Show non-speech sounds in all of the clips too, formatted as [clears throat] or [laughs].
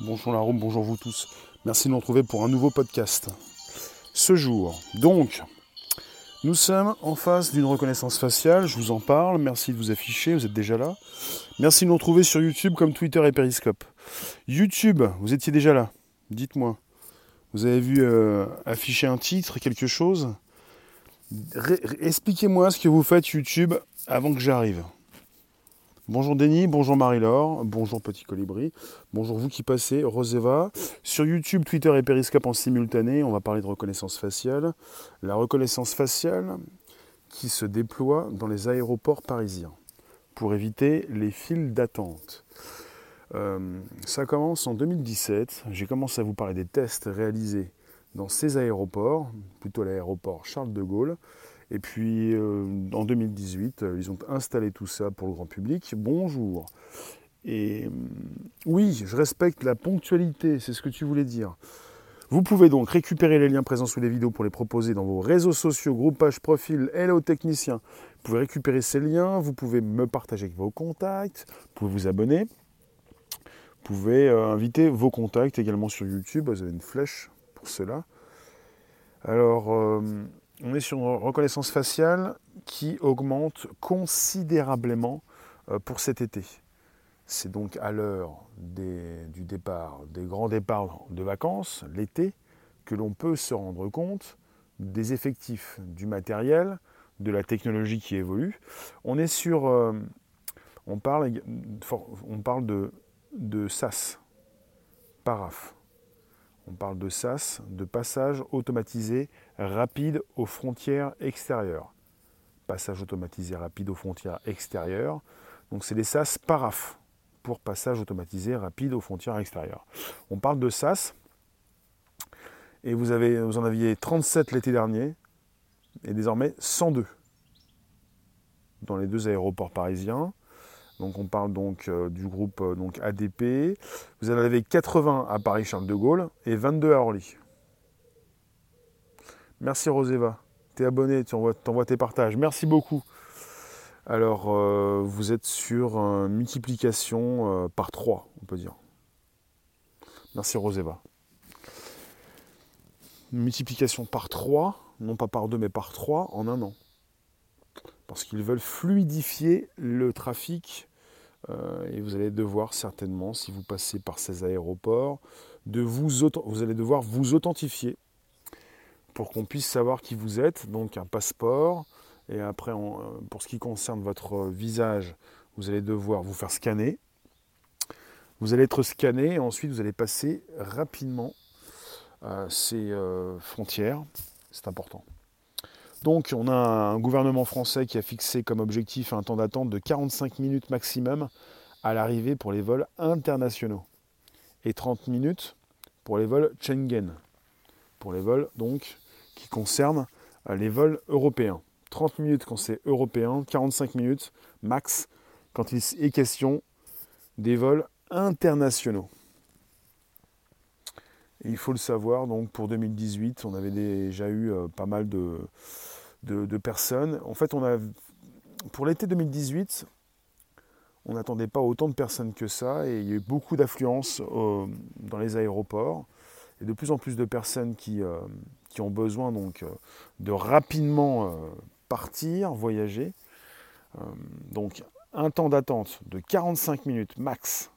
Bonjour la room, bonjour vous tous. Merci de nous retrouver pour un nouveau podcast. Ce jour, donc, nous sommes en face d'une reconnaissance faciale, je vous en parle, merci de vous afficher, vous êtes déjà là. Merci de nous retrouver sur YouTube comme Twitter et Periscope. YouTube, vous étiez déjà là, dites-moi. Vous avez vu euh, afficher un titre, quelque chose? Expliquez-moi ce que vous faites YouTube avant que j'arrive. Bonjour Denis, bonjour Marie-Laure, bonjour Petit Colibri, bonjour vous qui passez, Roseva. Sur YouTube, Twitter et Periscope en simultané, on va parler de reconnaissance faciale. La reconnaissance faciale qui se déploie dans les aéroports parisiens pour éviter les files d'attente. Euh, ça commence en 2017. J'ai commencé à vous parler des tests réalisés dans ces aéroports, plutôt l'aéroport Charles de Gaulle, et puis euh, en 2018, euh, ils ont installé tout ça pour le grand public. Bonjour. Et euh, oui, je respecte la ponctualité, c'est ce que tu voulais dire. Vous pouvez donc récupérer les liens présents sous les vidéos pour les proposer dans vos réseaux sociaux, groupages, profils, hello techniciens. Vous pouvez récupérer ces liens, vous pouvez me partager avec vos contacts, vous pouvez vous abonner. Vous pouvez inviter vos contacts également sur YouTube, vous avez une flèche pour cela. Alors, on est sur une reconnaissance faciale qui augmente considérablement euh, pour cet été. C'est donc à l'heure du départ, des grands départs de vacances, l'été, que l'on peut se rendre compte des effectifs, du matériel, de la technologie qui évolue. On est sur. Euh, on, parle, de, de SAS, PARAF. On parle de SAS, de passage automatisé rapide aux frontières extérieures. Passage automatisé rapide aux frontières extérieures. Donc c'est des SAS PARAF pour passage automatisé rapide aux frontières extérieures. On parle de SAS et vous, vous en aviez 37 l'été dernier et désormais 102 dans les deux aéroports parisiens. Donc on parle donc euh, du groupe euh, donc ADP. Vous en avez 80 à Paris-Charles de Gaulle et 22 à Orly. Merci Roseva. T'es abonné, tu envoies, tes partages. Merci beaucoup. Alors euh, vous êtes sur multiplication par 3, on peut dire. Merci Roseva. multiplication par 3, non pas par 2 mais par 3 en un an parce qu'ils veulent fluidifier le trafic euh, et vous allez devoir certainement, si vous passez par ces aéroports, de vous, vous allez devoir vous authentifier pour qu'on puisse savoir qui vous êtes, donc un passeport. Et après, euh, pour ce qui concerne votre visage, vous allez devoir vous faire scanner. Vous allez être scanné et ensuite vous allez passer rapidement euh, ces frontières. C'est important. Donc on a un gouvernement français qui a fixé comme objectif un temps d'attente de 45 minutes maximum à l'arrivée pour les vols internationaux et 30 minutes pour les vols Schengen, pour les vols donc qui concernent euh, les vols européens. 30 minutes quand c'est européen, 45 minutes max quand il est question des vols internationaux. Il faut le savoir, donc pour 2018, on avait déjà eu euh, pas mal de, personnes. En fait, on a, pour l'été 2018, on n'attendait pas autant de personnes que ça et il y a eu beaucoup d'affluence euh, dans les aéroports et de plus en plus de personnes qui, euh, ont besoin donc de rapidement partir, voyager. donc un temps d'attente de 45 minutes max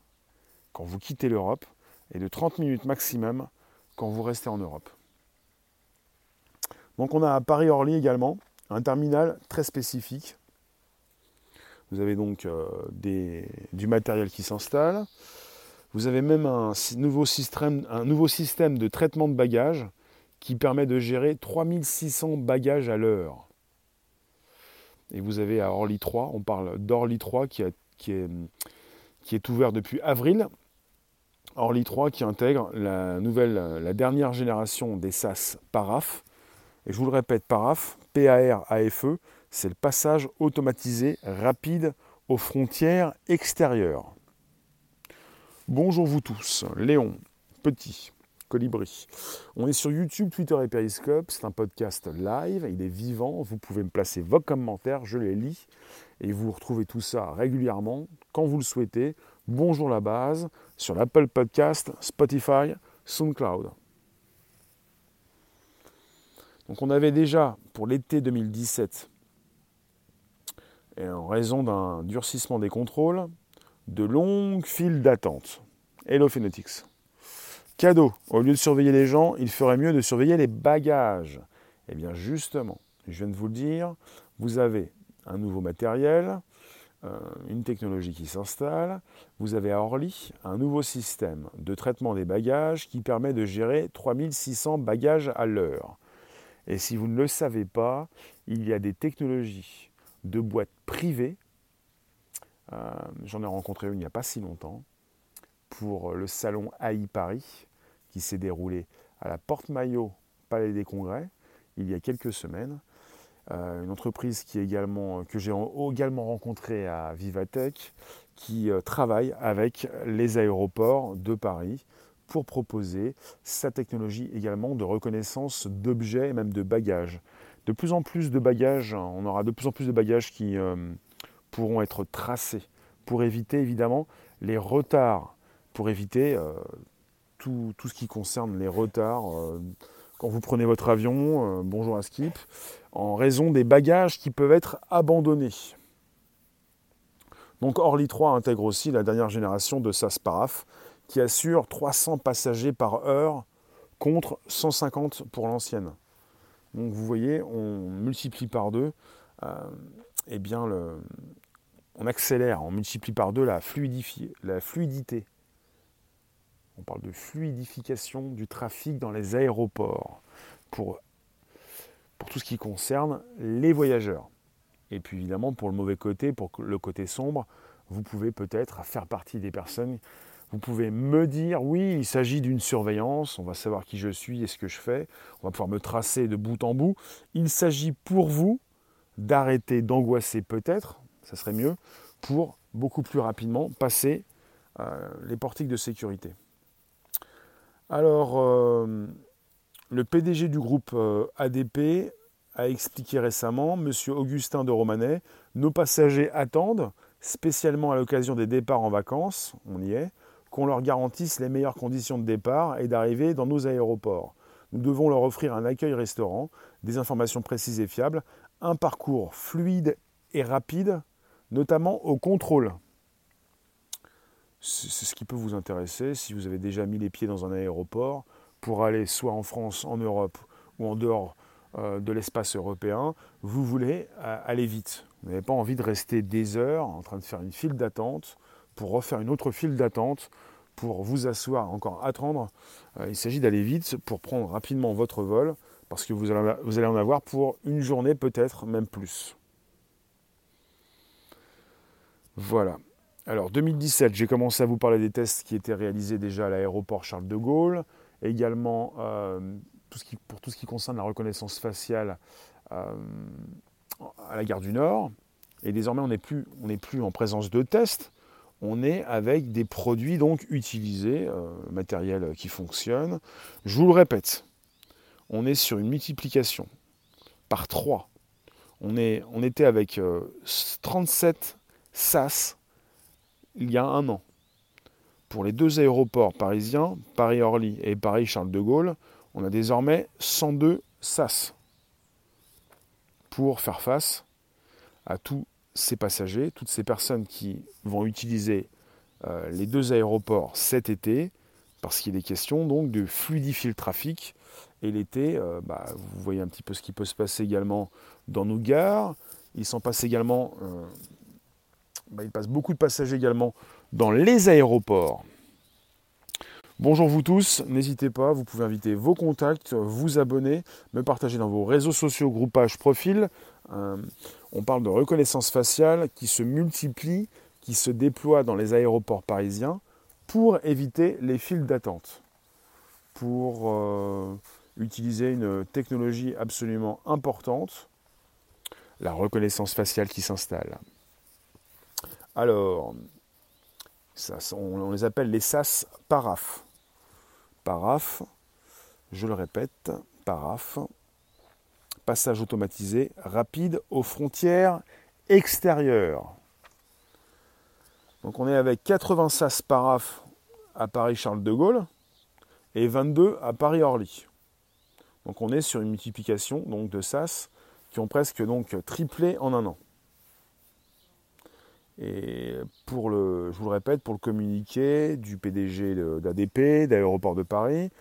quand vous quittez l'Europe et de 30 minutes maximum quand vous restez en Europe. Donc on a à Paris-Orly également un terminal très spécifique. Vous avez donc euh, du matériel qui s'installe. Vous avez même un nouveau, système, un nouveau système de traitement de bagages qui permet de gérer 3600 bagages à l'heure. Et vous avez à Orly 3, on parle d'Orly 3 qui, est ouvert depuis avril. Orly 3 qui intègre la nouvelle, la dernière génération des SAS Paraf, et je vous le répète, PARAF, P-A-R-A-F-E, c'est le passage automatisé rapide aux frontières extérieures. Bonjour vous tous, Léon, Petit, Colibri. On est sur YouTube, Twitter et Periscope. C'est un podcast live, il est vivant. Vous pouvez me placer vos commentaires, je les lis. Et vous retrouvez tout ça régulièrement, quand vous le souhaitez, Bonjour la base sur l'Apple Podcast, Spotify, SoundCloud. Donc on avait déjà pour l'été 2017, et en raison d'un durcissement des contrôles, de longues files d'attente. Hello Phonetics. Cadeau, au lieu de surveiller les gens, il ferait mieux de surveiller les bagages. Eh bien justement, je viens de vous le dire, vous avez un nouveau matériel, une technologie qui s'installe. Vous avez à Orly un nouveau système de traitement des bagages qui permet de gérer 3600 bagages à l'heure. Et si vous ne le savez pas, il y a des technologies de boîtes privées. Euh, j'en ai rencontré une il n'y a pas si longtemps pour le salon AI Paris qui s'est déroulé à la Porte Maillot, Palais des Congrès, il y a quelques semaines. Euh, une entreprise qui également, que j'ai également rencontrée à Vivatech, qui euh, travaille avec les aéroports de Paris pour proposer sa technologie également de reconnaissance d'objets et même de bagages. De plus en plus de bagages, on aura de plus en plus de bagages qui euh, pourront être tracés pour éviter évidemment les retards, pour éviter tout, tout, ce qui concerne les retards quand vous prenez votre avion, bonjour à Skip, en raison des bagages qui peuvent être abandonnés. Donc Orly 3 intègre aussi la dernière génération de SAS Paraf qui assure 300 passagers par heure contre 150 pour l'ancienne. Donc vous voyez, on multiplie par deux, euh, eh bien le, on accélère, on multiplie par deux la, la fluidité. On parle de fluidification du trafic dans les aéroports pour pour tout ce qui concerne les voyageurs. Et puis évidemment, pour le mauvais côté, pour le côté sombre, vous pouvez peut-être faire partie des personnes. Vous pouvez me dire, oui, il s'agit d'une surveillance, on va savoir qui je suis et ce que je fais, on va pouvoir me tracer de bout en bout. Il s'agit pour vous d'arrêter d'angoisser peut-être, ça serait mieux, pour beaucoup plus rapidement passer euh, les portiques de sécurité. Alors, euh, le PDG du groupe euh, ADP a expliqué récemment, M. Augustin de Romanet, nos passagers attendent, spécialement à l'occasion des départs en vacances, on y est, qu'on leur garantisse les meilleures conditions de départ et d'arrivée dans nos aéroports. Nous devons leur offrir un accueil restaurant, des informations précises et fiables, un parcours fluide et rapide, notamment au contrôle. C'est ce qui peut vous intéresser si vous avez déjà mis les pieds dans un aéroport pour aller soit en France, en Europe ou en dehors euh, de l'espace européen, vous voulez euh, aller vite. Vous n'avez pas envie de rester des heures en train de faire une file d'attente pour refaire une autre file d'attente pour vous asseoir, encore attendre. Euh, il s'agit d'aller vite pour prendre rapidement votre vol parce que vous allez, vous allez en avoir pour une journée peut-être, même plus. Voilà. Alors 2017, j'ai commencé à vous parler des tests qui étaient réalisés déjà à l'aéroport Charles de Gaulle également euh, pour tout ce qui concerne la reconnaissance faciale euh, à la gare du Nord. Et désormais, on n'est plus, en présence de tests, on est avec des produits donc utilisés, euh, matériel qui fonctionne. Je vous le répète, on est sur une multiplication par 3. On, on était avec 37 SAS il y a un an pour les deux aéroports parisiens, Paris-Orly et Paris-Charles de Gaulle, on a désormais 102 SAS pour faire face à tous ces passagers, toutes ces personnes qui vont utiliser euh, les deux aéroports cet été, parce qu'il est question donc de fluidifier le trafic. Et l'été, euh, bah, vous voyez un petit peu ce qui peut se passer également dans nos gares. Il s'en passe également, euh, bah, il passe beaucoup de passagers également dans les aéroports. Bonjour vous tous, n'hésitez pas, vous pouvez inviter vos contacts, vous abonner, me partager dans vos réseaux sociaux, groupages, profils. Euh, on parle de reconnaissance faciale qui se multiplie, qui se déploie dans les aéroports parisiens pour éviter les files d'attente, pour euh, utiliser une technologie absolument importante, la reconnaissance faciale qui s'installe. Alors, on, les appelle les SAS PARAF. PARAF, je le répète, PARAF, passage automatisé rapide aux frontières extérieures. Donc on est avec 80 SAS paraf à Paris-Charles de Gaulle et 22 à Paris-Orly. Donc on est sur une multiplication donc, de SAS qui ont presque donc triplé en un an. Et pour le, je vous le répète, pour le communiqué du PDG d'ADP, d'Aéroport de Paris,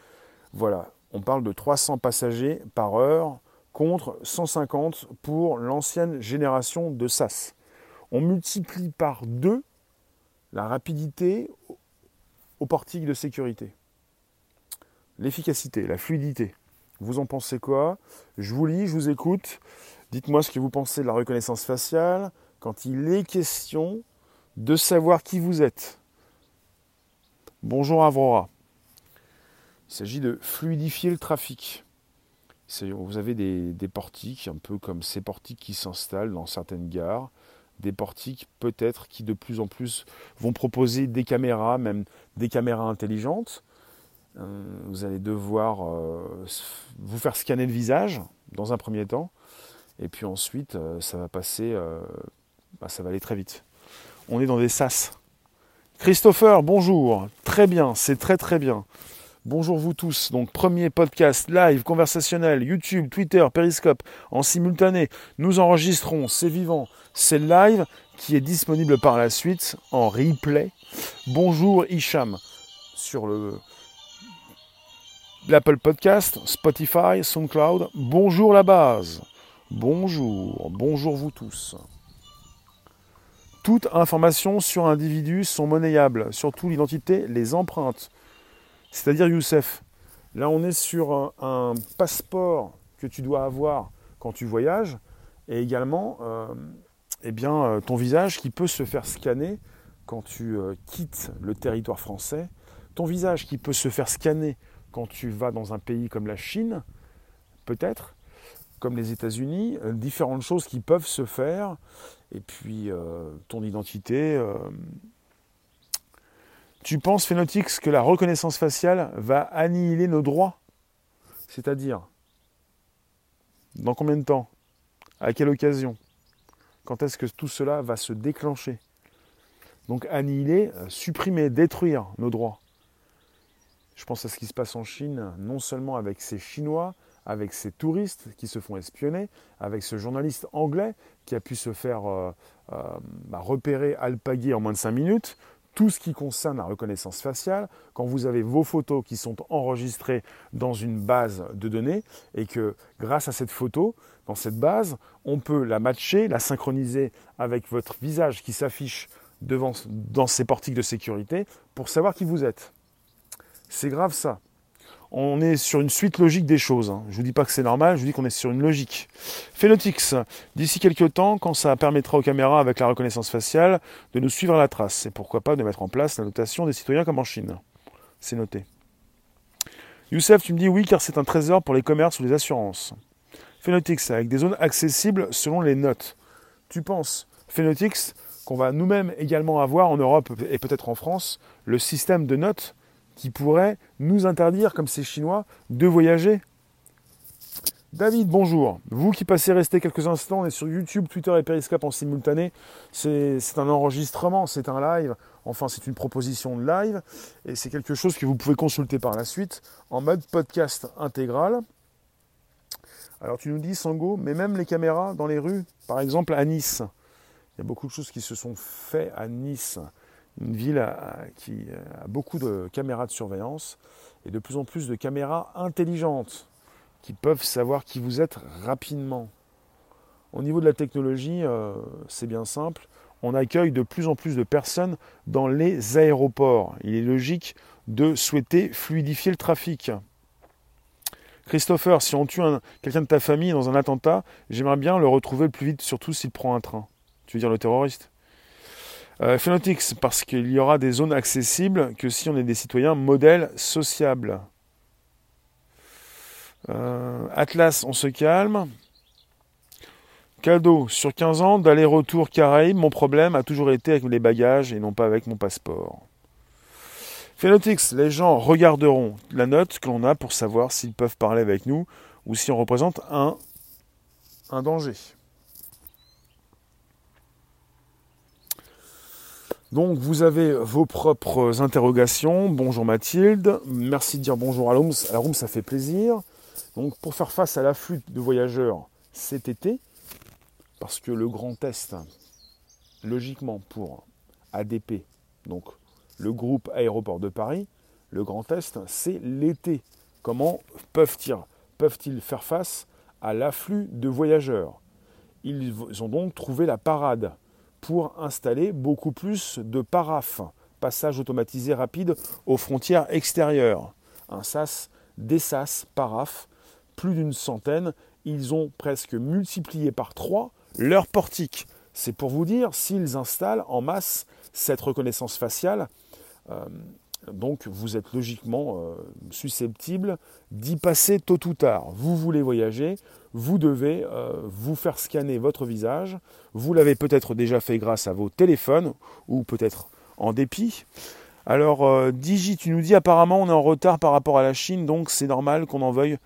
voilà, on parle de 300 passagers par heure contre 150 pour l'ancienne génération de SAS. On multiplie par deux la rapidité au portique de sécurité. L'efficacité, la fluidité. Vous en pensez quoi? Je vous lis, je vous écoute. Dites-moi ce que vous pensez de la reconnaissance faciale quand il est question de savoir qui vous êtes. Bonjour Avrora. Il s'agit de fluidifier le trafic. Vous avez des, des, portiques, un peu comme ces portiques qui s'installent dans certaines gares, des portiques peut-être qui de plus en plus vont proposer des caméras, même des caméras intelligentes. Euh, vous allez devoir euh, vous faire scanner le visage dans un premier temps, et puis ensuite euh, ça va passer, bah, ça va aller très vite. On est dans des sas. Christopher, bonjour. Très bien, c'est très très bien. Bonjour vous tous. Donc premier podcast live conversationnel YouTube, Twitter, Periscope en simultané. Nous enregistrons, c'est vivant, c'est live qui est disponible par la suite en replay. Bonjour Hicham sur le l'Apple Podcast, Spotify, SoundCloud. Bonjour la base. Bonjour, bonjour vous tous. Toutes informations sur individu sont monnayables, surtout l'identité, les empreintes. C'est-à-dire, Youssef, là on est sur un, passeport que tu dois avoir quand tu voyages, et également euh, eh bien, euh, ton visage qui peut se faire scanner quand tu euh, quittes le territoire français, ton visage qui peut se faire scanner quand tu vas dans un pays comme la Chine, peut-être, comme les États-Unis, différentes choses qui peuvent se faire, et puis ton identité tu penses, Phénotix, que la reconnaissance faciale va annihiler nos droits? C'est-à-dire, dans combien de temps? À quelle occasion? Quand est-ce que tout cela va se déclencher? Donc annihiler, euh, supprimer, détruire nos droits. Je pense à ce qui se passe en Chine, non seulement avec ces Chinois, avec ces touristes qui se font espionner, avec ce journaliste anglais qui a pu se faire euh, euh, bah, repérer, alpaguer en moins de 5 minutes, tout ce qui concerne la reconnaissance faciale, quand vous avez vos photos qui sont enregistrées dans une base de données et que grâce à cette photo, dans cette base, on peut la matcher, la synchroniser avec votre visage qui s'affiche devant dans ces portiques de sécurité pour savoir qui vous êtes. C'est grave ça on est sur une suite logique des choses. Hein. Je ne vous dis pas que c'est normal, je vous dis qu'on est sur une logique. Phenotix, d'ici quelques temps, quand ça permettra aux caméras avec la reconnaissance faciale de nous suivre à la trace, et pourquoi pas de mettre en place la notation des citoyens comme en Chine. C'est noté. Youssef, tu me dis oui car c'est un trésor pour les commerces ou les assurances. Phenotix, avec des zones accessibles selon les notes. Tu penses, Phenotix, qu'on va nous-mêmes également avoir en Europe et peut-être en France le système de notes qui pourrait nous interdire, comme ces Chinois, de voyager David, bonjour. Vous qui passez rester quelques instants, on sur YouTube, Twitter et Periscope en simultané. C'est un enregistrement, c'est un live. Enfin, c'est une proposition de live. Et c'est quelque chose que vous pouvez consulter par la suite en mode podcast intégral. Alors tu nous dis, Sango, mais même les caméras dans les rues, par exemple à Nice. Il y a beaucoup de choses qui se sont faites à Nice une ville qui a beaucoup de caméras de surveillance et de plus en plus de caméras intelligentes qui peuvent savoir qui vous êtes rapidement. Au niveau de la technologie, euh, c'est bien simple. On accueille de plus en plus de personnes dans les aéroports. Il est logique de souhaiter fluidifier le trafic. Christopher, si on tue quelqu'un de ta famille dans un attentat, j'aimerais bien le retrouver le plus vite, surtout s'il prend un train. Tu veux dire le terroriste? Euh, parce qu'il y aura des zones accessibles que si on est des citoyens modèles sociables. Euh, Atlas, on se calme. Cadeau, sur 15 ans d'aller-retour Caraïbes, mon problème a toujours été avec les bagages et non pas avec mon passeport. Phenotix, les gens regarderont la note que l'on a pour savoir s'ils peuvent parler avec nous ou si on représente un danger. Donc vous avez vos propres interrogations. Bonjour Mathilde, merci de dire bonjour à la À la ça fait plaisir. Donc pour faire face à l'afflux de voyageurs cet été, parce que le grand test, logiquement pour ADP, donc le groupe Aéroport de Paris, le grand test, c'est l'été. Comment peuvent-ils peuvent faire face à l'afflux de voyageurs? Ils ont donc trouvé la parade pour installer beaucoup plus de paraphes, passage automatisé rapide aux frontières extérieures. Un SAS, des SAS, paraphes, plus d'une centaine. Ils ont presque multiplié par trois leur portique. C'est pour vous dire s'ils installent en masse cette reconnaissance faciale. Euh, donc vous êtes logiquement euh, susceptible d'y passer tôt ou tard. Vous voulez voyager, vous devez euh, vous faire scanner votre visage. Vous l'avez peut-être déjà fait grâce à vos téléphones ou peut-être en dépit. Alors euh, Digi, tu nous dis apparemment on est en retard par rapport à la Chine, donc c'est normal qu'on en veuille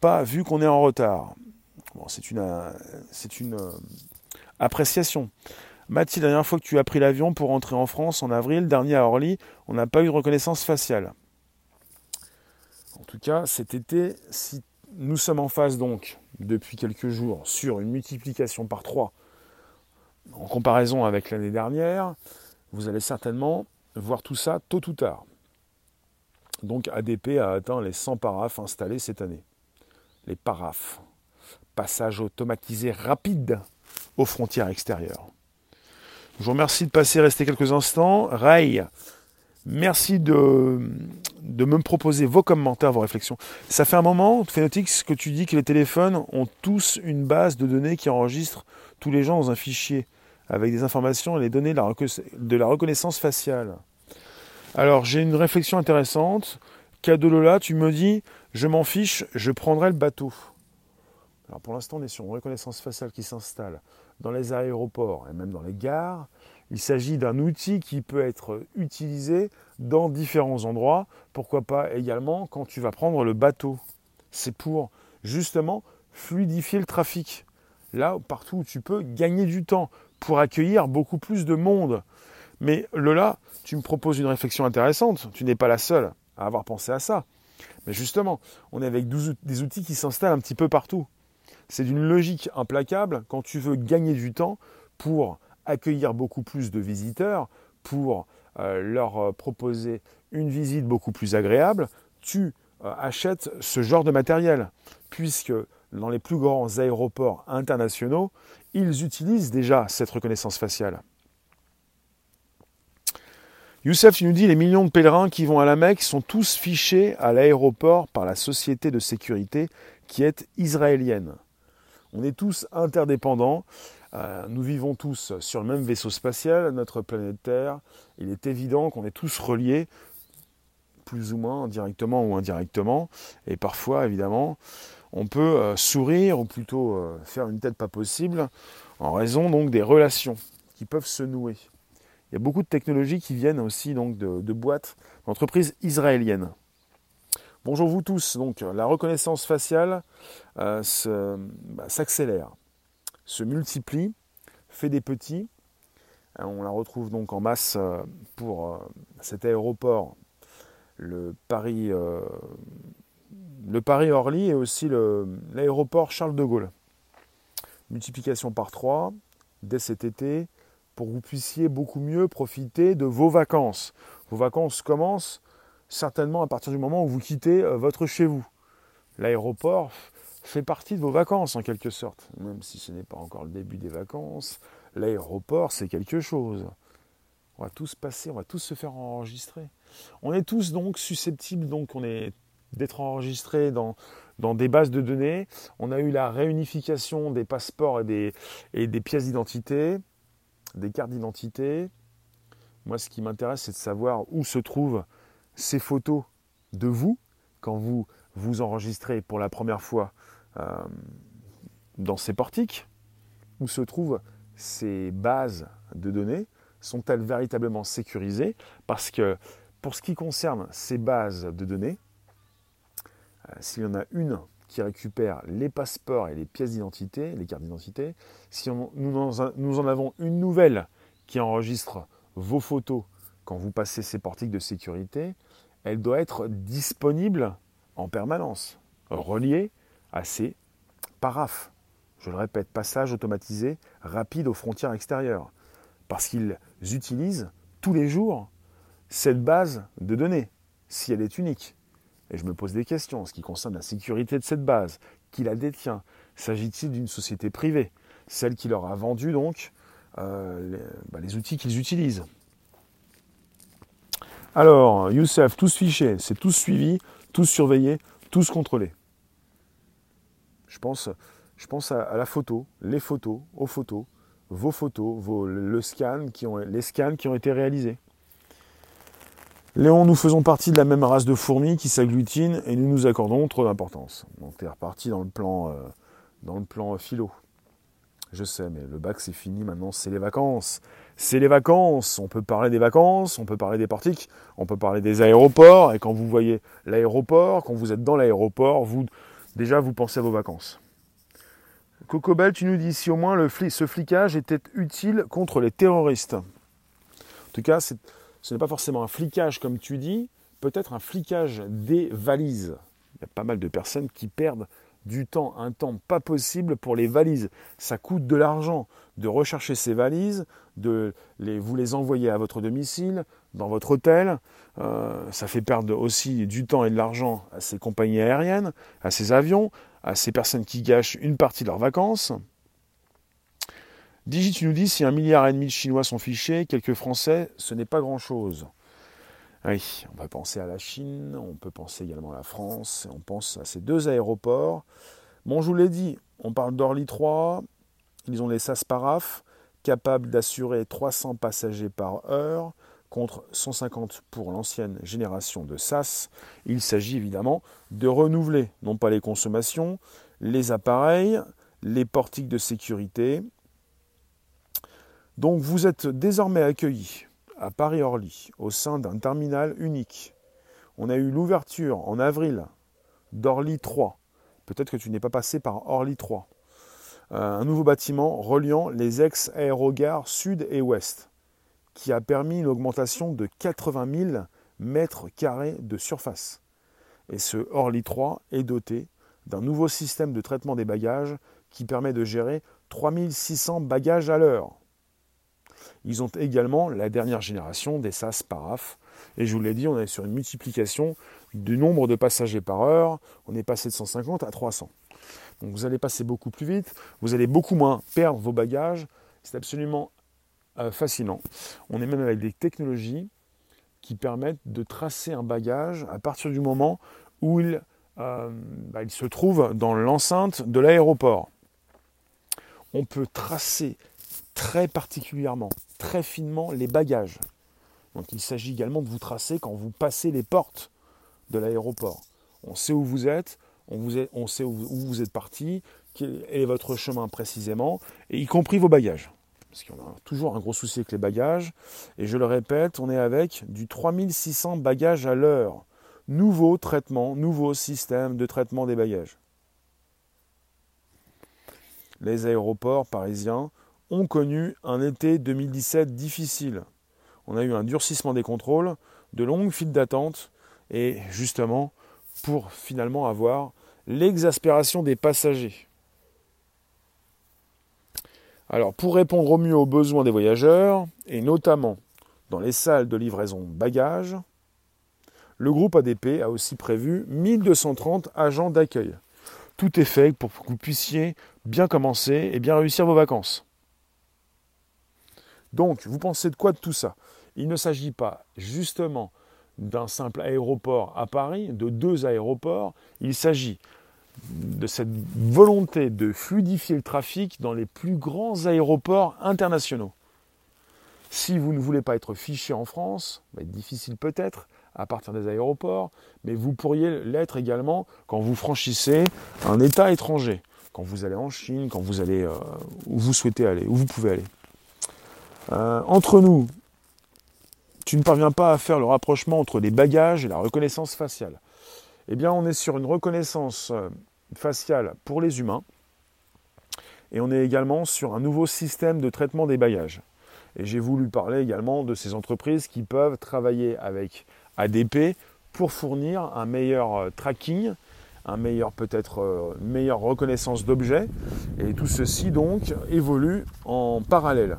pas vu qu'on est en retard. C'est une appréciation. Mathilde, la dernière fois que tu as pris l'avion pour rentrer en France en avril dernier à Orly, on n'a pas eu de reconnaissance faciale. En tout cas, cet été, si nous sommes en phase donc depuis quelques jours sur une multiplication par 3 en comparaison avec l'année dernière, vous allez certainement voir tout ça tôt ou tard. Donc ADP a atteint les 100 paraphes installés cette année. Les paraphes, passage automatisé rapide aux frontières extérieures. Je vous remercie de passer, rester quelques instants. Ray, merci de, de me proposer vos commentaires, vos réflexions. Ça fait un moment, Phenotix, que tu dis que les téléphones ont tous une base de données qui enregistre tous les gens dans un fichier avec des informations et les données de la, reconnaissance faciale. Alors, j'ai une réflexion intéressante. Cadeau Lola, tu me dis, je m'en fiche, je prendrai le bateau. Alors pour l'instant, on est sur une reconnaissance faciale qui s'installe dans les aéroports et même dans les gares. Il s'agit d'un outil qui peut être utilisé dans différents endroits. Pourquoi pas également quand tu vas prendre le bateau. C'est pour justement fluidifier le trafic. Là, partout où tu peux gagner du temps pour accueillir beaucoup plus de monde. Mais Lola, tu me proposes une réflexion intéressante. Tu n'es pas la seule à avoir pensé à ça. Mais justement, on est avec des outils qui s'installent un petit peu partout. C'est d'une logique implacable quand tu veux gagner du temps pour accueillir beaucoup plus de visiteurs, pour euh, leur euh, proposer une visite beaucoup plus agréable, tu euh, achètes ce genre de matériel, puisque dans les plus grands aéroports internationaux, ils utilisent déjà cette reconnaissance faciale. Youssef, nous dis les millions de pèlerins qui vont à la Mecque sont tous fichés à l'aéroport par la société de sécurité qui est israélienne. On est tous interdépendants. Euh, nous vivons tous sur le même vaisseau spatial, notre planète Terre. Il est évident qu'on est tous reliés, plus ou moins directement ou indirectement. Et parfois, évidemment, on peut euh, sourire ou plutôt euh, faire une tête pas possible en raison donc des relations qui peuvent se nouer. Il y a beaucoup de technologies qui viennent aussi donc de, de boîtes d'entreprises israéliennes. Bonjour vous tous. Donc la reconnaissance faciale euh, bah, s'accélère, se, multiplie, fait des petits. Euh, on la retrouve donc en masse euh, pour cet aéroport, le Paris, le Paris Orly et aussi l'aéroport Charles de Gaulle. Multiplication par 3 dès cet été pour que vous puissiez beaucoup mieux profiter de vos vacances. Vos vacances commencent certainement à partir du moment où vous quittez euh, votre chez vous. L'aéroport fait partie de vos vacances en quelque sorte, même si ce n'est pas encore le début des vacances. L'aéroport, c'est quelque chose. On va tous passer, on va tous se faire enregistrer. On est tous donc susceptibles donc d'être enregistrés dans, dans des bases de données. On a eu la réunification des passeports et des, et des pièces d'identité, des cartes d'identité. Moi, ce qui m'intéresse, c'est de savoir où se trouvent ces photos de vous quand vous vous enregistrez pour la première fois euh, dans ces portiques Où se trouvent ces bases de données Sont-elles véritablement sécurisées? Parce que pour ce qui concerne ces bases de données, euh, s'il y en a une qui récupère les passeports et les pièces d'identité, les cartes d'identité, si nous, nous en avons une nouvelle qui enregistre vos photos quand vous passez ces portiques de sécurité, elle doit être disponible en permanence, reliée à ces paraphes. Je le répète, passage automatisé rapide aux frontières extérieures. Parce qu'ils utilisent tous les jours cette base de données, si elle est unique. Et je me pose des questions en ce qui concerne la sécurité de cette base. Qui la détient? S'agit-il d'une société privée? Celle qui leur a vendu donc euh, bah, les, outils qu'ils utilisent. Alors, Youssef, tous fichés, c'est tous suivis, tous surveillés, tous contrôlés. Je pense, je pense à, la photo, les photos, aux photos, vos photos, le scan qui ont, les scans qui ont été réalisés. Léon, nous faisons partie de la même race de fourmis qui s'agglutinent et nous nous accordons trop d'importance. Donc tu es reparti dans le plan, euh, dans le plan philo. Je sais, mais le bac c'est fini maintenant, c'est les vacances. C'est les vacances. On peut parler des vacances, on peut parler des portiques, on peut parler des aéroports. Et quand vous voyez l'aéroport, quand vous êtes dans l'aéroport, vous déjà vous pensez à vos vacances. Cocobel, tu nous dis si au moins le ce flicage était utile contre les terroristes. En tout cas, ce n'est pas forcément un flicage comme tu dis, peut-être un flicage des valises. Il y a pas mal de personnes qui perdent du temps, un temps pas possible pour les valises. Ça coûte de l'argent de rechercher ces valises, de vous les envoyer à votre domicile, dans votre hôtel. Euh, ça fait perdre aussi du temps et de l'argent à ces compagnies aériennes, à ces avions, à ces personnes qui gâchent une partie de leurs vacances. Digi, tu nous dis, si un milliard et demi de Chinois sont fichés, quelques Français, ce n'est pas grand-chose. Oui, on va penser à la Chine, on peut penser également à la France, on pense à ces deux aéroports. Bon, je vous l'ai dit, on parle d'Orly 3, ils ont les SAS Paraf, capables d'assurer 300 passagers par heure, contre 150 pour l'ancienne génération de SAS. Il s'agit évidemment de renouveler, non pas les consommations, les appareils, les portiques de sécurité, donc vous êtes désormais accueillis à Paris-Orly au sein d'un terminal unique. On a eu l'ouverture en avril d'Orly 3. Peut-être que tu n'es pas passé par Orly 3. Euh, un nouveau bâtiment reliant les ex-aérogares sud et ouest, qui a permis une augmentation de 80 000 mètres carrés de surface. Et ce Orly 3 est doté d'un nouveau système de traitement des bagages qui permet de gérer 3600 bagages à l'heure. Ils ont également la dernière génération des SAS Paraf. Et je vous l'ai dit, on est sur une multiplication du nombre de passagers par heure. On est passé de 150 à 300. Donc vous allez passer beaucoup plus vite, vous allez beaucoup moins perdre vos bagages. C'est absolument euh, fascinant. On est même avec des technologies qui permettent de tracer un bagage à partir du moment où il, euh, bah, il se trouve dans l'enceinte de l'aéroport. On peut tracer très particulièrement, très finement les bagages. Donc il s'agit également de vous tracer quand vous passez les portes de l'aéroport. On sait où vous êtes, on, vous sait où, vous êtes parti, quel est votre chemin précisément, et y compris vos bagages. Parce qu'on a toujours un gros souci avec les bagages. Et je le répète, on est avec du 3600 bagages à l'heure. Nouveau traitement, nouveau système de traitement des bagages. Les aéroports parisiens ont connu un été 2017 difficile. On a eu un durcissement des contrôles, de longues files d'attente, et justement pour finalement avoir l'exaspération des passagers. Alors pour répondre au mieux aux besoins des voyageurs, et notamment dans les salles de livraison bagages, le groupe ADP a aussi prévu 1230 agents d'accueil. Tout est fait pour que vous puissiez bien commencer et bien réussir vos vacances. Donc, vous pensez de quoi de tout ça? Il ne s'agit pas justement d'un simple aéroport à Paris, de deux aéroports, il s'agit de cette volonté de fluidifier le trafic dans les plus grands aéroports internationaux. Si vous ne voulez pas être fiché en France, être difficile peut-être à partir des aéroports, mais vous pourriez l'être également quand vous franchissez un État étranger, quand vous allez en Chine, quand vous allez euh, où vous souhaitez aller, où vous pouvez aller. Euh, entre nous, tu ne parviens pas à faire le rapprochement entre les bagages et la reconnaissance faciale. Eh bien, on est sur une reconnaissance euh, faciale pour les humains et on est également sur un nouveau système de traitement des bagages. Et j'ai voulu parler également de ces entreprises qui peuvent travailler avec ADP pour fournir un meilleur euh, tracking, un meilleur peut-être une meilleure reconnaissance d'objets. Et tout ceci donc évolue en parallèle.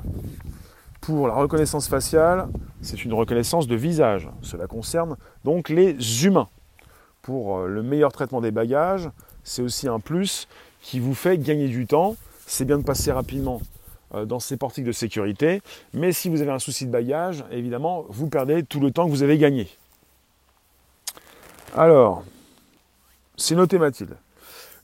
Pour la reconnaissance faciale, c'est une reconnaissance de visage. Cela concerne donc les humains. Pour euh, le meilleur traitement des bagages, c'est aussi un plus qui vous fait gagner du temps. C'est bien de passer rapidement dans ces portiques de sécurité, mais si vous avez un souci de bagage, évidemment, vous perdez tout le temps que vous avez gagné. Alors, c'est noté Mathilde.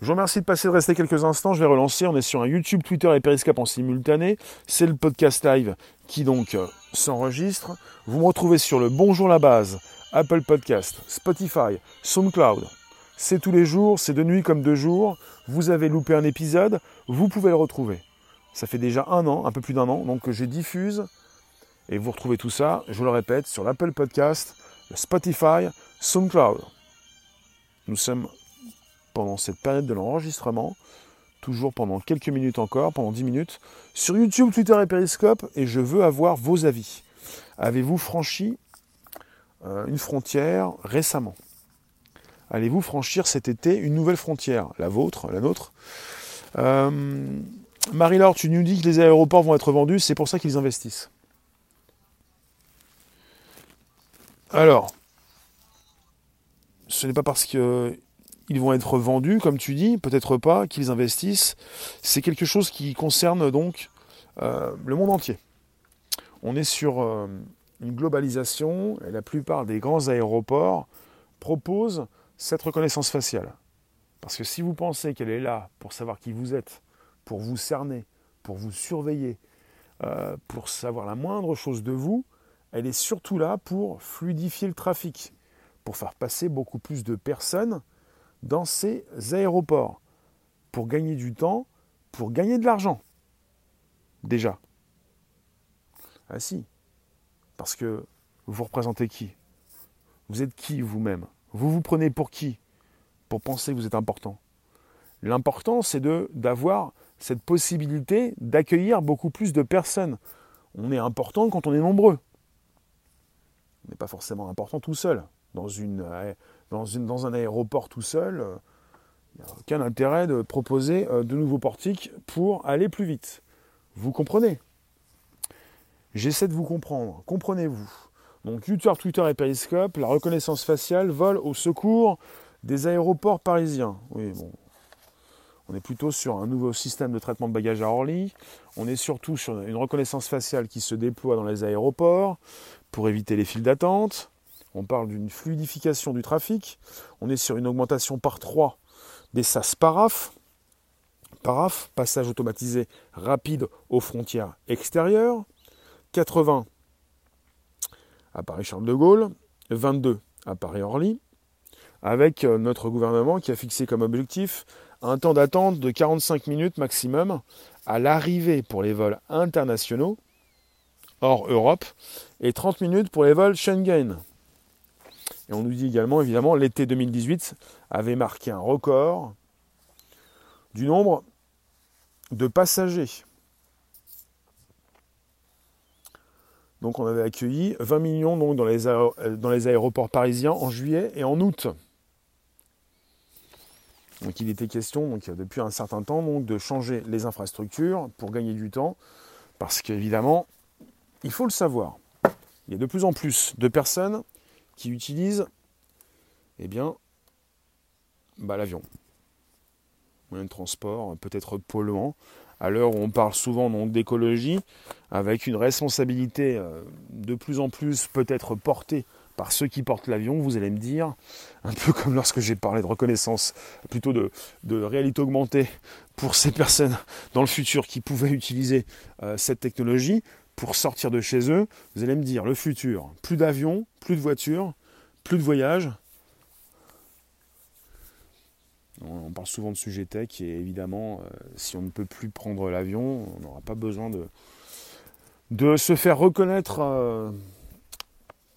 Je vous remercie de passer de rester quelques instants. Je vais relancer. On est sur un YouTube, Twitter et Periscope en simultané. C'est le podcast live qui donc euh, s'enregistre. Vous me retrouvez sur le Bonjour la base, Apple Podcast, Spotify, SoundCloud. C'est tous les jours, c'est de nuit comme de jour. Vous avez loupé un épisode, vous pouvez le retrouver. Ça fait déjà un an, un peu plus d'un an, donc que je diffuse. Et vous retrouvez tout ça, je le répète, sur l'Apple Podcast, Spotify, SoundCloud. Nous sommes pendant cette période de l'enregistrement, toujours pendant quelques minutes encore, pendant 10 minutes, sur YouTube, Twitter et Periscope, et je veux avoir vos avis. Avez-vous franchi euh, une frontière récemment? Allez-vous franchir cet été une nouvelle frontière? La vôtre, la nôtre? Euh, Marie-Laure, tu nous dis que les aéroports vont être vendus, c'est pour ça qu'ils investissent. Alors, ce n'est pas parce qu'ils vont être vendus, comme tu dis, peut-être pas, qu'ils investissent. C'est quelque chose qui concerne donc euh, le monde entier. On est sur euh, une globalisation et la plupart des grands aéroports proposent cette reconnaissance faciale. Parce que si vous pensez qu'elle est là pour savoir qui vous êtes, pour vous cerner, pour vous surveiller, euh, pour savoir la moindre chose de vous, elle est surtout là pour fluidifier le trafic pour faire passer beaucoup plus de personnes dans ces aéroports, pour gagner du temps, pour gagner de l'argent. Déjà. Ah si. Parce que vous représentez qui? Vous êtes qui vous-même? Vous vous prenez pour qui? Pour penser que vous êtes important. L'important, c'est d'avoir cette possibilité d'accueillir beaucoup plus de personnes. On est important quand on est nombreux. On n'est pas forcément important tout seul dans, une, dans, un aéroport tout seul, euh, il n'y a aucun intérêt de proposer euh, de nouveaux portiques pour aller plus vite. Vous comprenez? J'essaie de vous comprendre. Comprenez-vous? Donc YouTube, Twitter et Periscope, la reconnaissance faciale vole au secours des aéroports parisiens. Oui, bon. On est plutôt sur un nouveau système de traitement de bagages à Orly. On est surtout sur une reconnaissance faciale qui se déploie dans les aéroports pour éviter les files d'attente. On parle d'une fluidification du trafic. On est sur une augmentation par 3 des SAS paraf. Paraf, passage automatisé rapide aux frontières extérieures. 80 à Paris-Charles de Gaulle. 22 à Paris-Orly. Avec euh, notre gouvernement qui a fixé comme objectif un temps d'attente de 45 minutes maximum à l'arrivée pour les vols internationaux hors Europe et 30 minutes pour les vols Schengen. Et on nous dit également, évidemment, l'été 2018 avait marqué un record du nombre de passagers. Donc on avait accueilli 20 millions donc, dans, les dans les aéroports parisiens en juillet et en août. Donc il était question donc, depuis un certain temps donc, de changer les infrastructures pour gagner du temps, parce qu'évidemment, il faut le savoir, il y a de plus en plus de personnes qui utilisent eh bien, bah, l'avion. Moyen de transport peut-être polluant, à l'heure où on parle souvent d'écologie, avec une responsabilité euh, de plus en plus peut-être portée par ceux qui portent l'avion, vous allez me dire, un peu comme lorsque j'ai parlé de reconnaissance, plutôt de, réalité augmentée pour ces personnes dans le futur qui pouvaient utiliser euh, cette technologie, pour sortir de chez eux, vous allez me dire le futur, plus d'avions, plus de voitures, plus de voyages. On parle souvent de sujet tech et évidemment, euh, si on ne peut plus prendre l'avion, on n'aura pas besoin de, se faire reconnaître euh,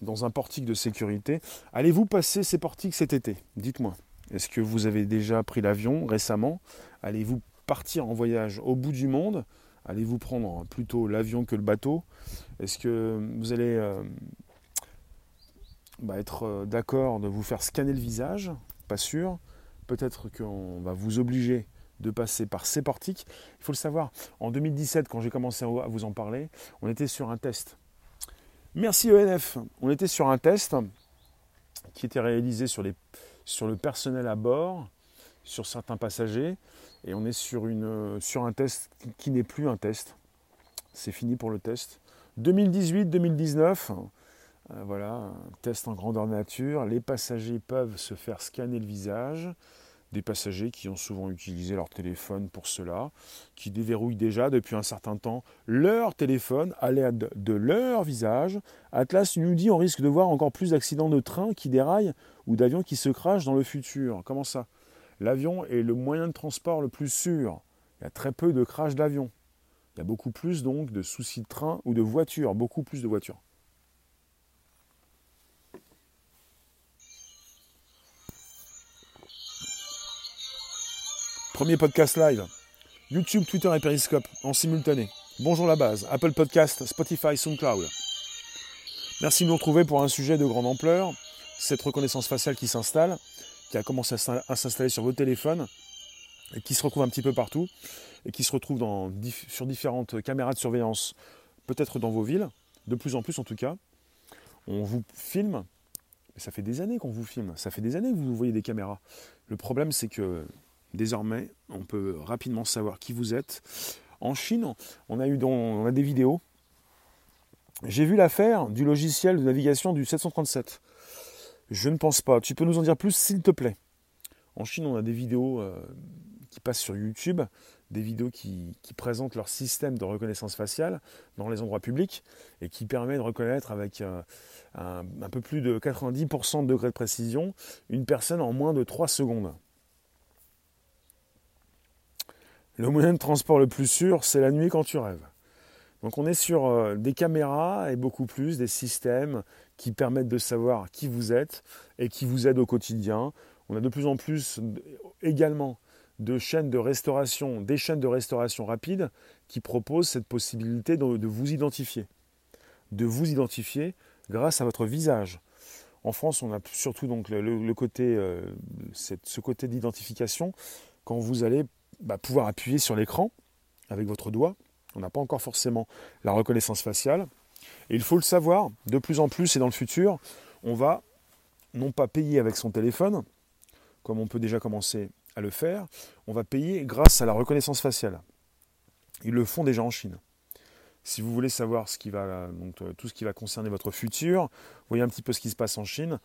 dans un portique de sécurité. Allez-vous passer ces portiques cet été? Dites-moi. Est-ce que vous avez déjà pris l'avion récemment? Allez-vous partir en voyage au bout du monde? Allez-vous prendre plutôt l'avion que le bateau? Est-ce que vous allez euh, bah, être euh, d'accord de vous faire scanner le visage? Pas sûr. Peut-être qu'on va vous obliger de passer par ces portiques. Il faut le savoir, en 2017, quand j'ai commencé à vous en parler, on était sur un test. Merci ENF. On était sur un test qui était réalisé sur, les, sur le personnel à bord, sur certains passagers, et on est sur, une, sur un test qui n'est plus un test. C'est fini pour le test. 2018-2019, euh, voilà, test en grandeur nature. Les passagers peuvent se faire scanner le visage. Des passagers qui ont souvent utilisé leur téléphone pour cela, qui déverrouillent déjà depuis un certain temps leur téléphone à l'aide de leur visage. Atlas nous dit on risque de voir encore plus d'accidents de train qui déraillent ou d'avions qui se crachent dans le futur. Comment ça? L'avion est le moyen de transport le plus sûr. Il y a très peu de crash d'avion. Il y a beaucoup plus donc de soucis de train ou de voitures, beaucoup plus de voitures. Premier podcast live. YouTube, Twitter et Periscope en simultané. Bonjour la base. Apple Podcast, Spotify, SoundCloud. Merci de nous retrouver pour un sujet de grande ampleur. Cette reconnaissance faciale qui s'installe, qui a commencé à s'installer sur vos téléphones et qui se retrouve un petit peu partout et qui se retrouve dans, sur différentes caméras de surveillance, peut-être dans vos villes, de plus en plus en tout cas. On vous filme, ça fait des années qu'on vous filme, ça fait des années que vous voyez des caméras. Le problème c'est que Désormais, on peut rapidement savoir qui vous êtes. En Chine, on a eu on a des vidéos. J'ai vu l'affaire du logiciel de navigation du 737. Je ne pense pas. Tu peux nous en dire plus, s'il te plaît? En Chine, on a des vidéos euh, qui passent sur YouTube, des vidéos qui, présentent leur système de reconnaissance faciale dans les endroits publics et qui permet de reconnaître avec euh, un, peu plus de 90% de degré de précision une personne en moins de 3 secondes. Le moyen de transport le plus sûr, c'est la nuit quand tu rêves. Donc on est sur euh, des caméras et beaucoup plus des systèmes qui permettent de savoir qui vous êtes et qui vous aident au quotidien. On a de plus en plus également de chaînes de restauration, des chaînes de restauration rapide qui proposent cette possibilité de, vous identifier. De vous identifier grâce à votre visage. En France, on a surtout donc le, côté, euh, ce côté d'identification quand vous allez bah, pouvoir appuyer sur l'écran avec votre doigt. On n'a pas encore forcément la reconnaissance faciale. Et il faut le savoir, de plus en plus et dans le futur, on va non pas payer avec son téléphone, comme on peut déjà commencer à le faire, on va payer grâce à la reconnaissance faciale. Ils le font déjà en Chine. Si vous voulez savoir euh, tout ce qui va concerner votre futur, voyez un petit peu ce qui se passe en Chine.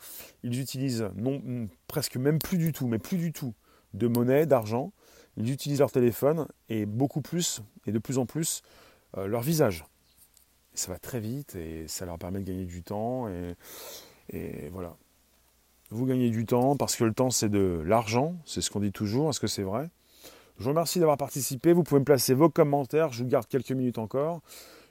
Ils utilisent non, presque même plus du tout, mais plus du tout, de monnaie, d'argent ils utilisent leur téléphone et beaucoup plus et de plus en plus euh, leur visage. Ça va très vite et ça leur permet de gagner du temps et, voilà. Vous gagnez du temps parce que le temps c'est de l'argent, c'est ce qu'on dit toujours, est-ce que c'est vrai? Je vous remercie d'avoir participé, vous pouvez me placer vos commentaires, je vous garde quelques minutes encore.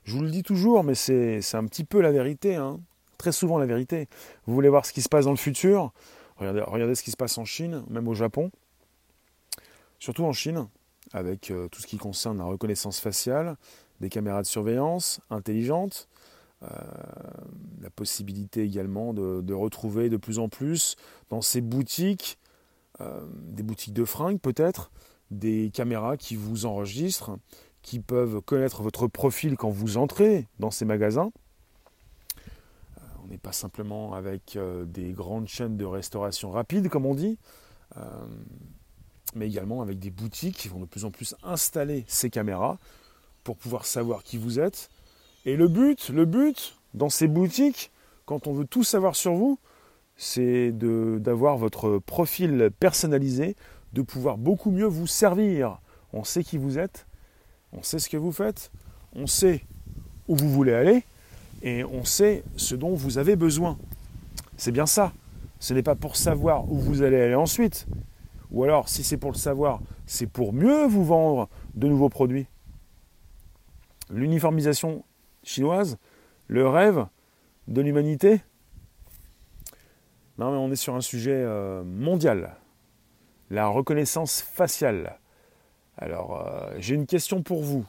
Je vous le dis toujours, mais c'est un petit peu la vérité, hein. très souvent la vérité. Vous voulez voir ce qui se passe dans le futur? Regardez, ce qui se passe en Chine, même au Japon surtout en Chine, avec euh, tout ce qui concerne la reconnaissance faciale, des caméras de surveillance intelligentes, euh, la possibilité également de, retrouver de plus en plus dans ces boutiques, euh, des boutiques de fringues peut-être, des caméras qui vous enregistrent, qui peuvent connaître votre profil quand vous entrez dans ces magasins. on n'est pas simplement avec des grandes chaînes de restauration rapide, comme on dit mais également avec des boutiques qui vont de plus en plus installer ces caméras pour pouvoir savoir qui vous êtes. Et le but, le but dans ces boutiques, quand on veut tout savoir sur vous, c'est d'avoir votre profil personnalisé, de pouvoir beaucoup mieux vous servir. On sait qui vous êtes, on sait ce que vous faites, on sait où vous voulez aller et on sait ce dont vous avez besoin. C'est bien ça. Ce n'est pas pour savoir où vous allez aller ensuite, ou alors, si c'est pour le savoir, c'est pour mieux vous vendre de nouveaux produits. L'uniformisation chinoise, le rêve de l'humanité. Non, mais on est sur un sujet euh, mondial. La reconnaissance faciale. Alors, euh, j'ai une question pour vous.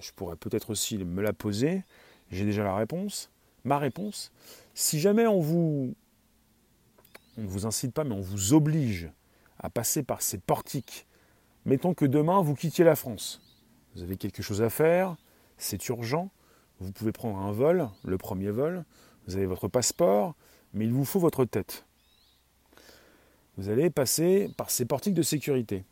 je pourrais peut-être aussi me la poser. J'ai déjà la réponse. Ma réponse, si jamais on vous, on ne vous incite pas, mais on vous oblige à passer par ces portiques, mettons que demain vous quittiez la France, vous avez quelque chose à faire, c'est urgent, vous pouvez prendre un vol, le premier vol, vous avez votre passeport, mais il vous faut votre tête. Vous allez passer par ces portiques de sécurité.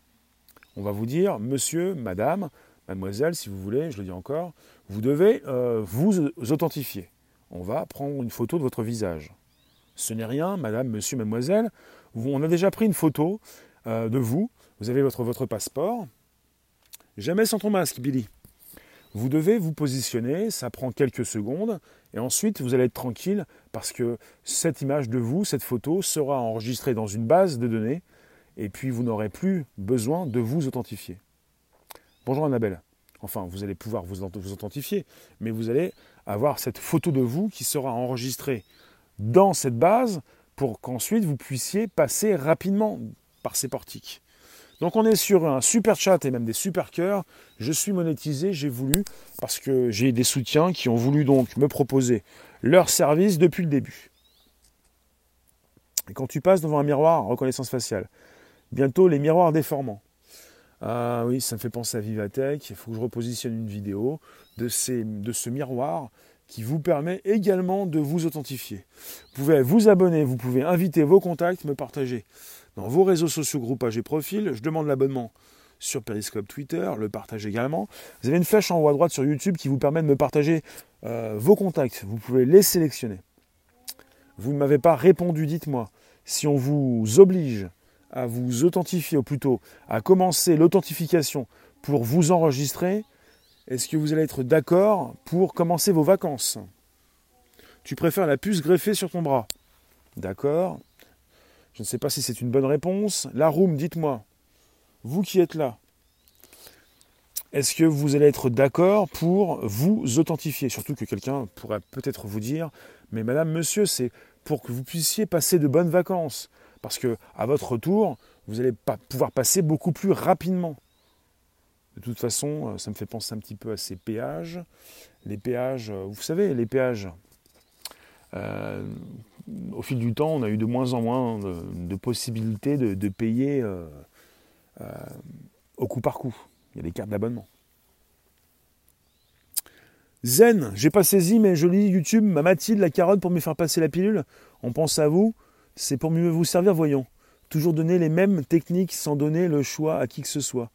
On va vous dire, monsieur, madame, mademoiselle, si vous voulez, je le dis encore, vous devez euh, vous authentifier. On va prendre une photo de votre visage. Ce n'est rien, madame, monsieur, mademoiselle. On a déjà pris une photo euh, de vous. Vous avez votre, votre passeport. Jamais sans ton masque, Billy. Vous devez vous positionner, ça prend quelques secondes, et ensuite vous allez être tranquille parce que cette image de vous, cette photo, sera enregistrée dans une base de données, et puis vous n'aurez plus besoin de vous authentifier. Bonjour Annabelle. Enfin, vous allez pouvoir vous, authentifier, mais vous allez avoir cette photo de vous qui sera enregistrée dans cette base pour qu'ensuite vous puissiez passer rapidement par ces portiques. Donc on est sur un super chat et même des super cœurs. Je suis monétisé, j'ai voulu, parce que j'ai des soutiens qui ont voulu donc me proposer leur service depuis le début. Et quand tu passes devant un miroir, reconnaissance faciale, bientôt les miroirs déformants. Ah oui, ça me fait penser à Vivatech. Il faut que je repositionne une vidéo de, ces, de ce miroir qui vous permet également de vous authentifier. Vous pouvez vous abonner, vous pouvez inviter vos contacts, me partager dans vos réseaux sociaux, groupages et profils. Je demande l'abonnement sur Periscope Twitter, le partage également. Vous avez une flèche en haut à droite sur YouTube qui vous permet de me partager euh, vos contacts. Vous pouvez les sélectionner. Vous ne m'avez pas répondu, dites-moi. Si on vous oblige à vous authentifier, ou plutôt à commencer l'authentification pour vous enregistrer, est-ce que vous allez être d'accord pour commencer vos vacances? Tu préfères la puce greffée sur ton bras? D'accord. Je ne sais pas si c'est une bonne réponse. La room, dites-moi, vous qui êtes là, est-ce que vous allez être d'accord pour vous authentifier? Surtout que quelqu'un pourrait peut-être vous dire, mais madame, monsieur, c'est pour que vous puissiez passer de bonnes vacances. Parce que à votre retour, vous allez pas pouvoir passer beaucoup plus rapidement. De toute façon, euh, ça me fait penser un petit peu à ces péages. Les péages, euh, vous savez, les péages. Euh, au fil du temps, on a eu de moins en moins de, possibilités de, payer au coup par coup. Il y a des cartes d'abonnement. Zen, j'ai pas saisi, mais je lis YouTube, ma Mathilde, la carotte pour me faire passer la pilule. On pense à vous c'est pour mieux vous servir, voyons. Toujours donner les mêmes techniques sans donner le choix à qui que ce soit.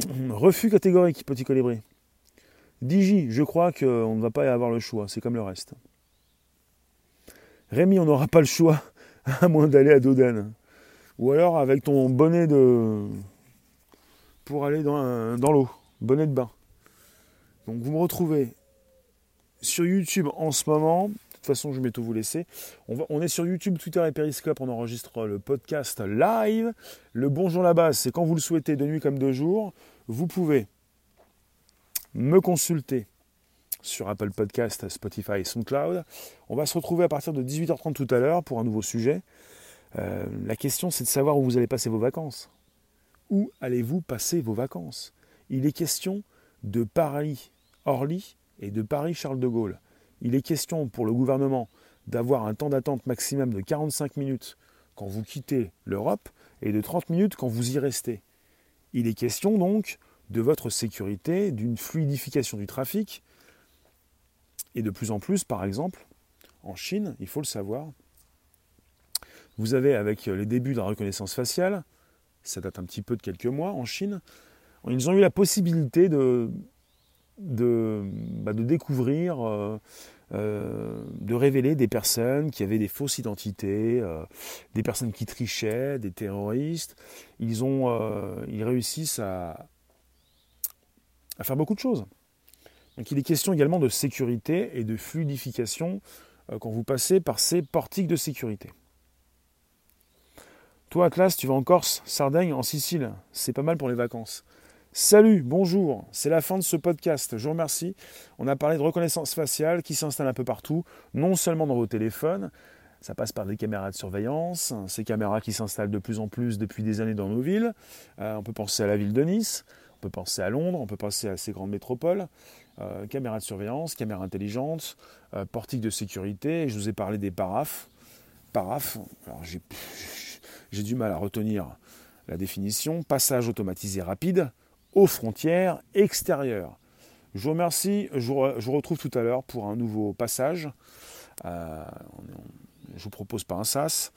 [clears throat] Refus catégorique, petit colibri. Digi, je crois qu'on ne va pas avoir le choix, c'est comme le reste. Rémi, on n'aura pas le choix, [laughs] à moins d'aller à Dodane. Ou alors avec ton bonnet de. pour aller dans, l'eau, bonnet de bain. Donc vous me retrouvez sur YouTube en ce moment, toute façon, je vais tout vous laisser. On, est sur YouTube, Twitter et Periscope. On enregistre le podcast live. Le bonjour la base, c'est quand vous le souhaitez, de nuit comme de jour. Vous pouvez me consulter sur Apple Podcast, Spotify et SoundCloud. On va se retrouver à partir de 18h30 tout à l'heure pour un nouveau sujet. Euh, la question, c'est de savoir où vous allez passer vos vacances. Où allez-vous passer vos vacances? Il est question de Paris-Orly et de Paris-Charles de Gaulle. Il est question pour le gouvernement d'avoir un temps d'attente maximum de 45 minutes quand vous quittez l'Europe et de 30 minutes quand vous y restez. Il est question donc de votre sécurité, d'une fluidification du trafic. Et de plus en plus, par exemple, en Chine, il faut le savoir, vous avez avec les débuts de la reconnaissance faciale, ça date un petit peu de quelques mois en Chine, ils ont eu la possibilité de, de, bah, découvrir, euh, euh, de révéler des personnes qui avaient des fausses identités, euh, des personnes qui trichaient, des terroristes. Ils, ont, ils réussissent à, à faire beaucoup de choses. Donc il est question également de sécurité et de fluidification quand vous passez par ces portiques de sécurité. Toi, Atlas, tu vas en Corse, Sardaigne, en Sicile. C'est pas mal pour les vacances. Salut, bonjour, c'est la fin de ce podcast. Je vous remercie. On a parlé de reconnaissance faciale qui s'installe un peu partout, non seulement dans vos téléphones, ça passe par des caméras de surveillance, ces caméras qui s'installent de plus en plus depuis des années dans nos villes. Euh, on peut penser à la ville de Nice. peut penser à Londres, on peut penser à ces grandes métropoles. Euh, caméras de surveillance, caméras intelligentes, euh, portiques de sécurité. Je vous ai parlé des paraphes. Paraphes, alors [laughs] j'ai du mal à retenir la définition. Passage automatisé rapide aux frontières extérieures. Je vous remercie. Je vous, retrouve tout à l'heure pour un nouveau passage. Euh, je vous propose pas un SAS.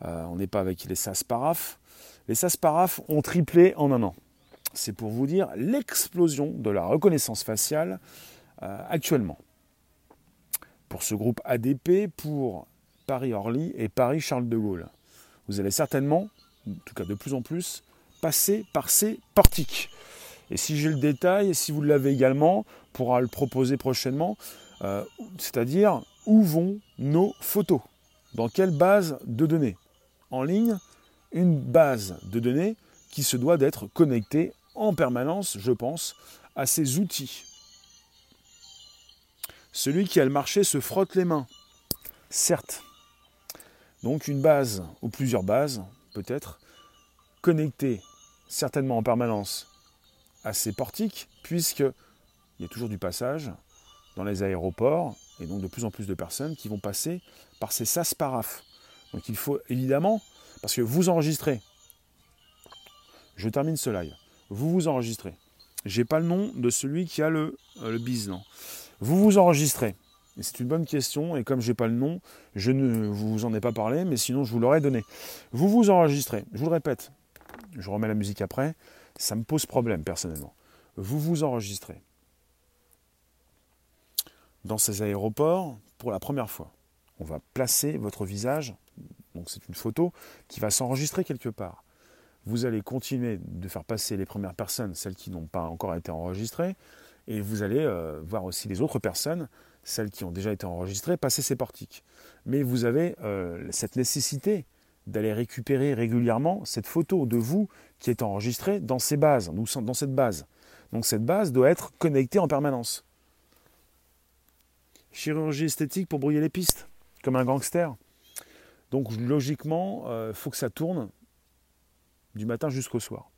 on n'est pas avec les SAS paraphes. Les SAS paraphes ont triplé en un an c'est pour vous dire l'explosion de la reconnaissance faciale euh, actuellement. Pour ce groupe ADP, pour Paris-Orly et Paris-Charles de Gaulle. Vous allez certainement, en tout cas de plus en plus, passer par ces portiques. Et si j'ai le détail, et si vous l'avez également, pourra le proposer prochainement, euh, c'est-à-dire où vont nos photos? Dans quelle base de données? En ligne, une base de données qui se doit d'être connectée en permanence, je pense, à ces outils. Celui qui a le marché se frotte les mains, certes. Donc une base ou plusieurs bases, peut-être, connectées certainement en permanence à ces portiques, puisqu'il y a toujours du passage dans les aéroports, et donc de plus en plus de personnes qui vont passer par ces sas paraphes. Donc il faut évidemment, parce que vous enregistrez, je termine ce live, vous vous enregistrez. J'ai pas le nom de celui qui a le, euh. Vous vous enregistrez. C'est une bonne question, et comme je n'ai pas le nom, je ne vous en ai pas parlé, mais sinon je vous l'aurais donné. Vous vous enregistrez. Je vous le répète, je remets la musique après, ça me pose problème personnellement. Vous vous enregistrez dans ces aéroports pour la première fois. On va placer votre visage, donc c'est une photo qui va s'enregistrer quelque part vous allez continuer de faire passer les premières personnes, celles qui n'ont pas encore été enregistrées, et vous allez euh, voir aussi les autres personnes, celles qui ont déjà été enregistrées, passer ces portiques. Mais vous avez euh, cette nécessité d'aller récupérer régulièrement cette photo de vous qui est enregistrée dans ces bases, dans cette base. Donc cette base doit être connectée en permanence. Chirurgie esthétique pour brouiller les pistes, comme un gangster. Donc logiquement, il euh, faut que ça tourne du matin jusqu'au soir.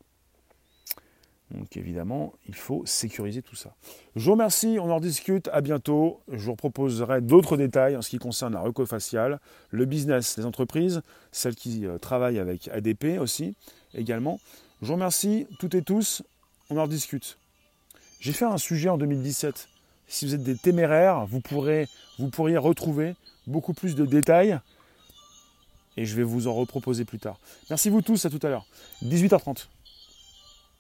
Donc évidemment, il faut sécuriser tout ça. Je vous remercie, on en discute, à bientôt. Je vous proposerai d'autres détails en ce qui concerne la reco faciale, le business, les entreprises, celles qui euh, travaillent avec ADP aussi, également. Je vous remercie toutes et tous, on en discute. J'ai fait un sujet en 2017. Si vous êtes des téméraires, vous, pourrez, vous pourriez retrouver beaucoup plus de détails et je vais vous en reproposer plus tard. Merci vous tous, à tout à l'heure. 18h30.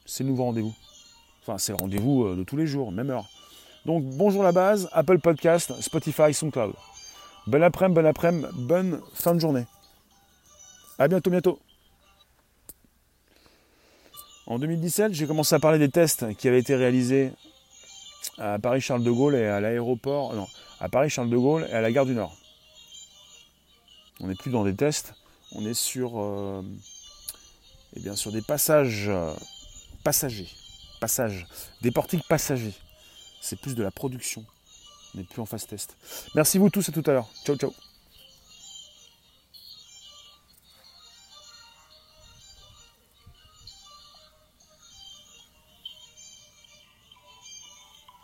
C'est le nouveau rendez-vous. Enfin, c'est le rendez-vous euh, de tous les jours, même heure. Donc, bonjour la base, Apple Podcast, Spotify, SoundCloud. Bon après-midi, bon après-midi, bonne fin de journée. À bientôt, bientôt. En 2017, j'ai commencé à parler des tests qui avaient été réalisés à Paris-Charles de Gaulle et à l'aéroport, non, à Paris-Charles de Gaulle et à la gare du Nord. On n'est plus dans des tests, on est sur, euh, eh bien, sur des passages euh, passagers. Passages, des portiques passagers. C'est plus de la production. On n'est plus en phase test. Merci vous tous, à tout à l'heure. Ciao, ciao.